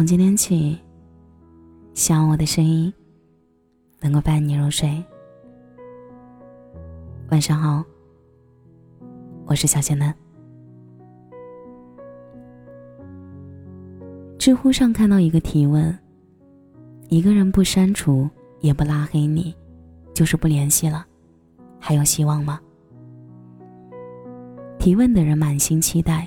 从今天起，希望我的声音能够伴你入睡。晚上好，我是小仙男。知乎上看到一个提问：一个人不删除也不拉黑你，就是不联系了，还有希望吗？提问的人满心期待，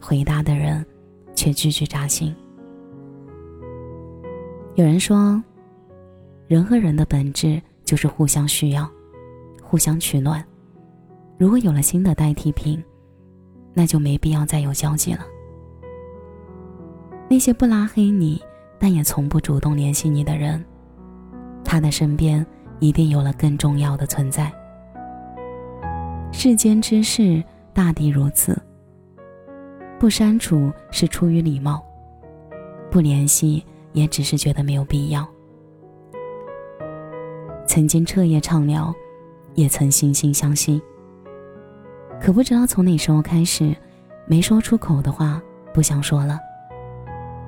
回答的人却句句扎心。有人说，人和人的本质就是互相需要，互相取暖。如果有了新的代替品，那就没必要再有交集了。那些不拉黑你，但也从不主动联系你的人，他的身边一定有了更重要的存在。世间之事大抵如此。不删除是出于礼貌，不联系。也只是觉得没有必要。曾经彻夜畅聊，也曾惺惺相惜。可不知道从哪时候开始，没说出口的话不想说了。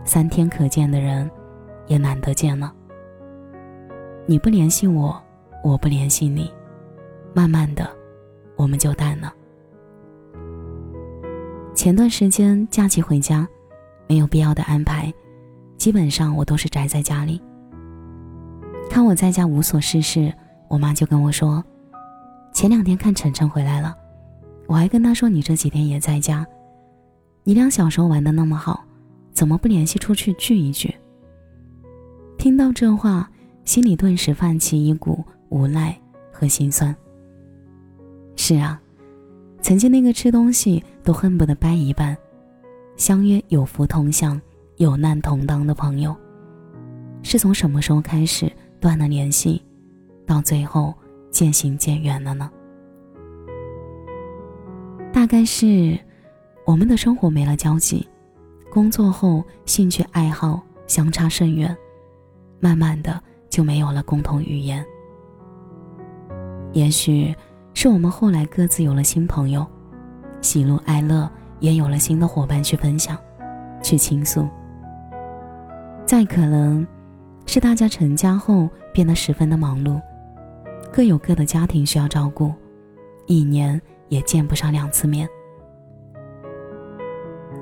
三天可见的人，也难得见了。你不联系我，我不联系你，慢慢的，我们就淡了。前段时间假期回家，没有必要的安排。基本上我都是宅在家里。看我在家无所事事，我妈就跟我说：“前两天看晨晨回来了，我还跟他说你这几天也在家，你俩小时候玩的那么好，怎么不联系出去聚一聚？”听到这话，心里顿时泛起一股无奈和心酸。是啊，曾经那个吃东西都恨不得掰一半，相约有福同享。有难同当的朋友，是从什么时候开始断了联系，到最后渐行渐远了呢？大概是我们的生活没了交集，工作后兴趣爱好相差甚远，慢慢的就没有了共同语言。也许是我们后来各自有了新朋友，喜怒哀乐也有了新的伙伴去分享，去倾诉。再可能，是大家成家后变得十分的忙碌，各有各的家庭需要照顾，一年也见不上两次面。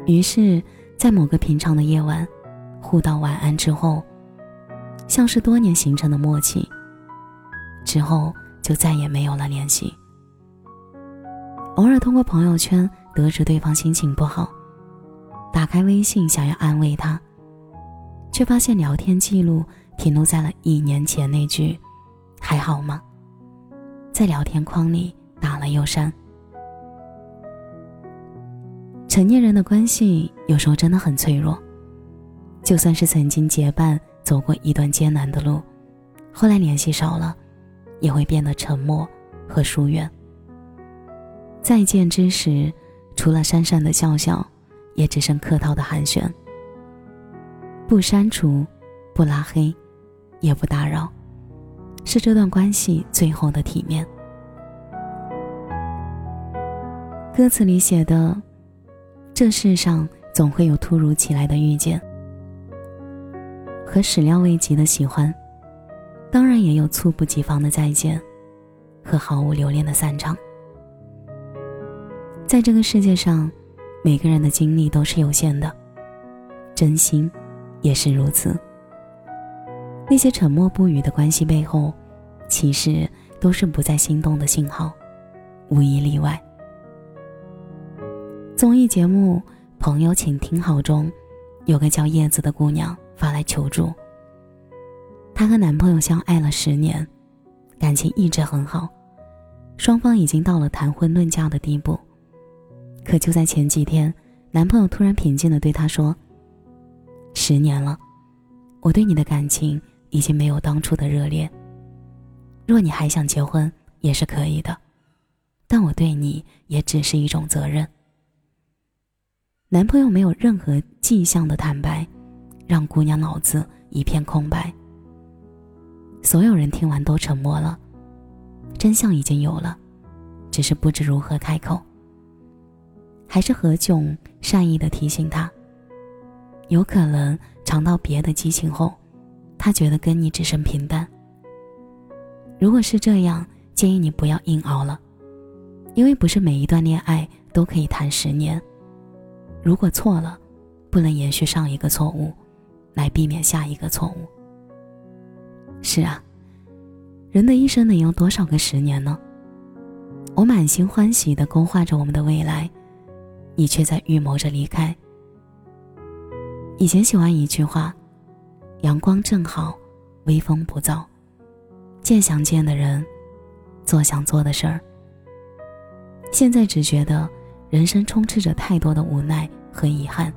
于是，在某个平常的夜晚，互道晚安之后，像是多年形成的默契，之后就再也没有了联系。偶尔通过朋友圈得知对方心情不好，打开微信想要安慰他。却发现聊天记录停留在了一年前那句“还好吗”，在聊天框里打了又删。成年人的关系有时候真的很脆弱，就算是曾经结伴走过一段艰难的路，后来联系少了，也会变得沉默和疏远。再见之时，除了讪讪的笑笑，也只剩客套的寒暄。不删除，不拉黑，也不打扰，是这段关系最后的体面。歌词里写的：“这世上总会有突如其来的遇见，和始料未及的喜欢，当然也有猝不及防的再见，和毫无留恋的散场。在这个世界上，每个人的精力都是有限的，真心。”也是如此。那些沉默不语的关系背后，其实都是不再心动的信号，无一例外。综艺节目《朋友，请听好》中，有个叫叶子的姑娘发来求助。她和男朋友相爱了十年，感情一直很好，双方已经到了谈婚论嫁的地步。可就在前几天，男朋友突然平静的对她说。十年了，我对你的感情已经没有当初的热烈。若你还想结婚，也是可以的，但我对你也只是一种责任。男朋友没有任何迹象的坦白，让姑娘脑子一片空白。所有人听完都沉默了，真相已经有了，只是不知如何开口。还是何炅善意的提醒他。有可能尝到别的激情后，他觉得跟你只剩平淡。如果是这样，建议你不要硬熬了，因为不是每一段恋爱都可以谈十年。如果错了，不能延续上一个错误，来避免下一个错误。是啊，人的一生能有多少个十年呢？我满心欢喜地勾画着我们的未来，你却在预谋着离开。以前喜欢一句话：“阳光正好，微风不燥，见想见的人，做想做的事儿。”现在只觉得人生充斥着太多的无奈和遗憾。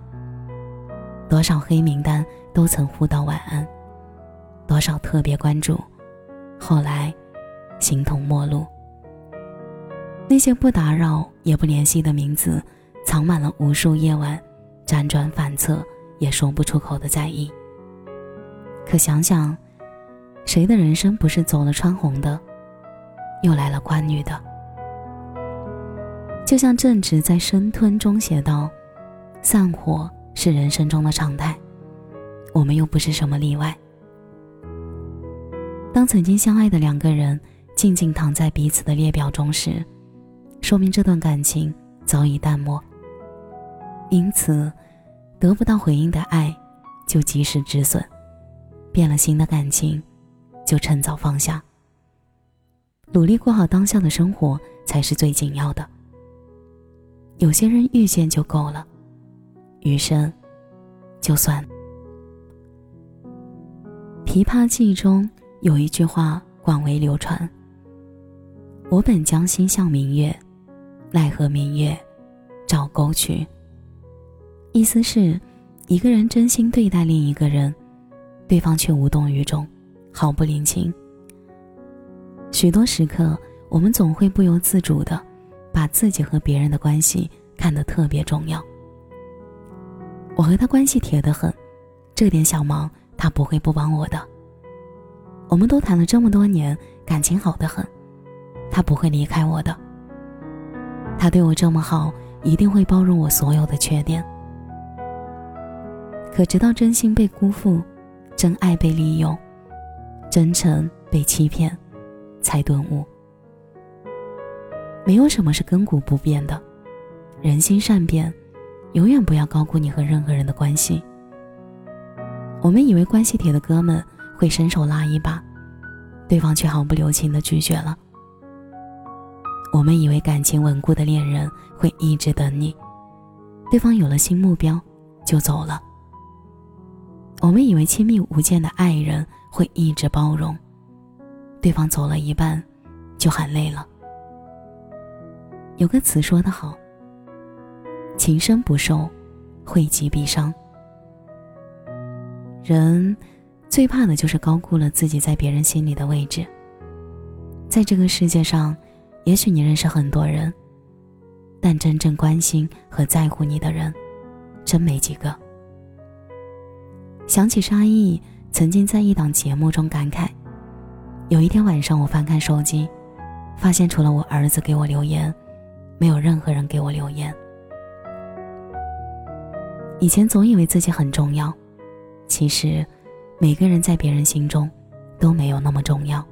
多少黑名单都曾互道晚安，多少特别关注，后来形同陌路。那些不打扰也不联系的名字，藏满了无数夜晚，辗转反侧。也说不出口的在意。可想想，谁的人生不是走了穿红的，又来了关女的？就像正直在《生吞》中写道：“散伙是人生中的常态，我们又不是什么例外。”当曾经相爱的两个人静静躺在彼此的列表中时，说明这段感情早已淡漠。因此。得不到回应的爱，就及时止损；变了心的感情，就趁早放下。努力过好当下的生活才是最紧要的。有些人遇见就够了，余生就算。《琵琶记》中有一句话广为流传：“我本将心向明月，奈何明月照沟渠。”意思是，一个人真心对待另一个人，对方却无动于衷，毫不领情。许多时刻，我们总会不由自主的，把自己和别人的关系看得特别重要。我和他关系铁得很，这点小忙他不会不帮我的。我们都谈了这么多年，感情好得很，他不会离开我的。他对我这么好，一定会包容我所有的缺点。可直到真心被辜负，真爱被利用，真诚被欺骗，才顿悟：没有什么是亘古不变的。人心善变，永远不要高估你和任何人的关系。我们以为关系铁的哥们会伸手拉一把，对方却毫不留情的拒绝了。我们以为感情稳固的恋人会一直等你，对方有了新目标就走了。我们以为亲密无间的爱人会一直包容，对方走了一半，就喊累了。有个词说得好：“情深不寿，惠及必伤。”人最怕的就是高估了自己在别人心里的位置。在这个世界上，也许你认识很多人，但真正关心和在乎你的人，真没几个。想起沙溢曾经在一档节目中感慨：“有一天晚上，我翻看手机，发现除了我儿子给我留言，没有任何人给我留言。以前总以为自己很重要，其实，每个人在别人心中都没有那么重要。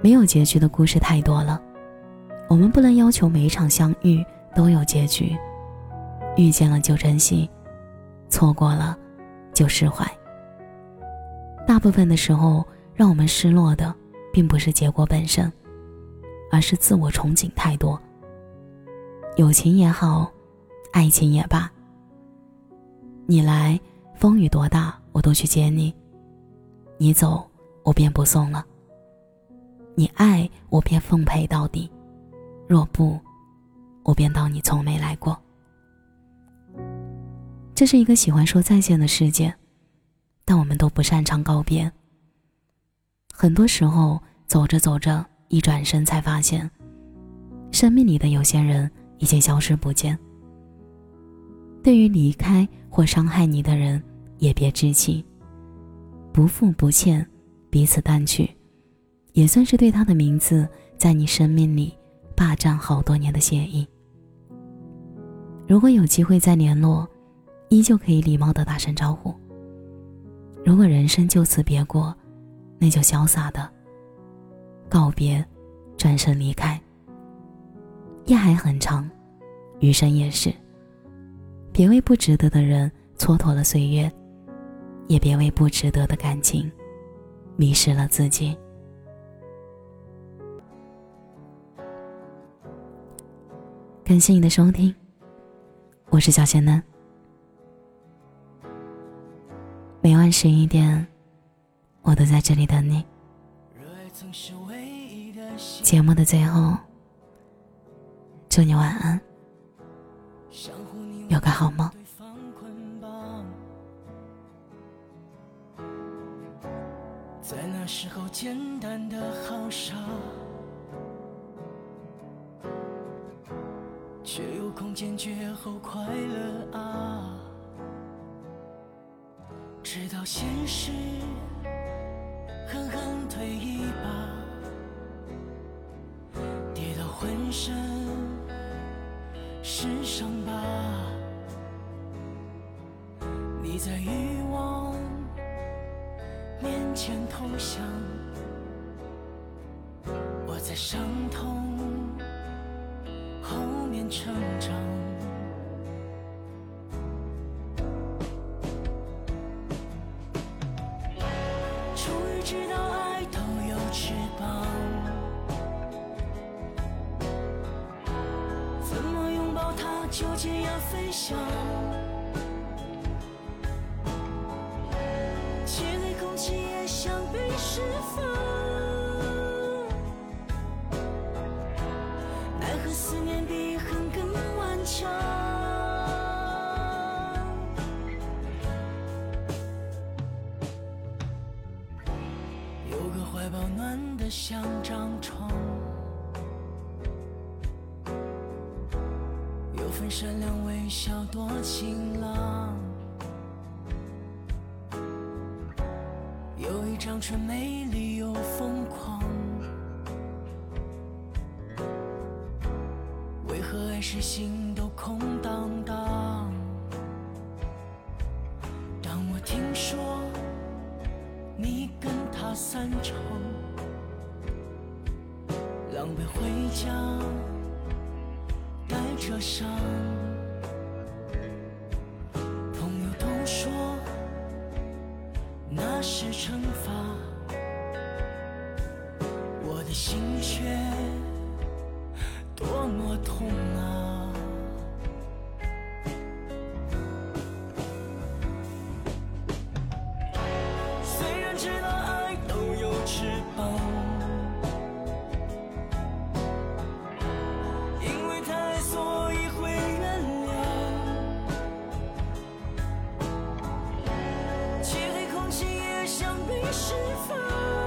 没有结局的故事太多了，我们不能要求每一场相遇都有结局，遇见了就珍惜。”错过了，就释怀。大部分的时候，让我们失落的，并不是结果本身，而是自我憧憬太多。友情也好，爱情也罢，你来，风雨多大我都去接你；你走，我便不送了。你爱我便奉陪到底，若不，我便当你从没来过。这是一个喜欢说再见的世界，但我们都不擅长告别。很多时候，走着走着，一转身才发现，生命里的有些人已经消失不见。对于离开或伤害你的人，也别置气，不负不欠，彼此淡去，也算是对他的名字在你生命里霸占好多年的谢意。如果有机会再联络。依旧可以礼貌的打声招呼。如果人生就此别过，那就潇洒的告别，转身离开。夜还很长，余生也是。别为不值得的人蹉跎了岁月，也别为不值得的感情迷失了自己。感谢你的收听，我是小仙嫩。每晚十一点，我都在这里等你。节目的最后，祝你晚安，有个好梦。在那时候，简单的好傻。却有空坚决后快乐啊！直到现实狠狠推一把，跌到浑身是伤疤。你在欲望面前投降，我在伤痛。成长，终纠结要飞翔漆黑空气也想被释放奈何思念比恨更顽强有个怀抱暖得像张床晴朗，有一张唇美丽又疯狂，为何爱是心都空荡荡？当我听说你跟他散场。狼狈回家，带着伤。那是惩罚，我的心却多么痛啊！知否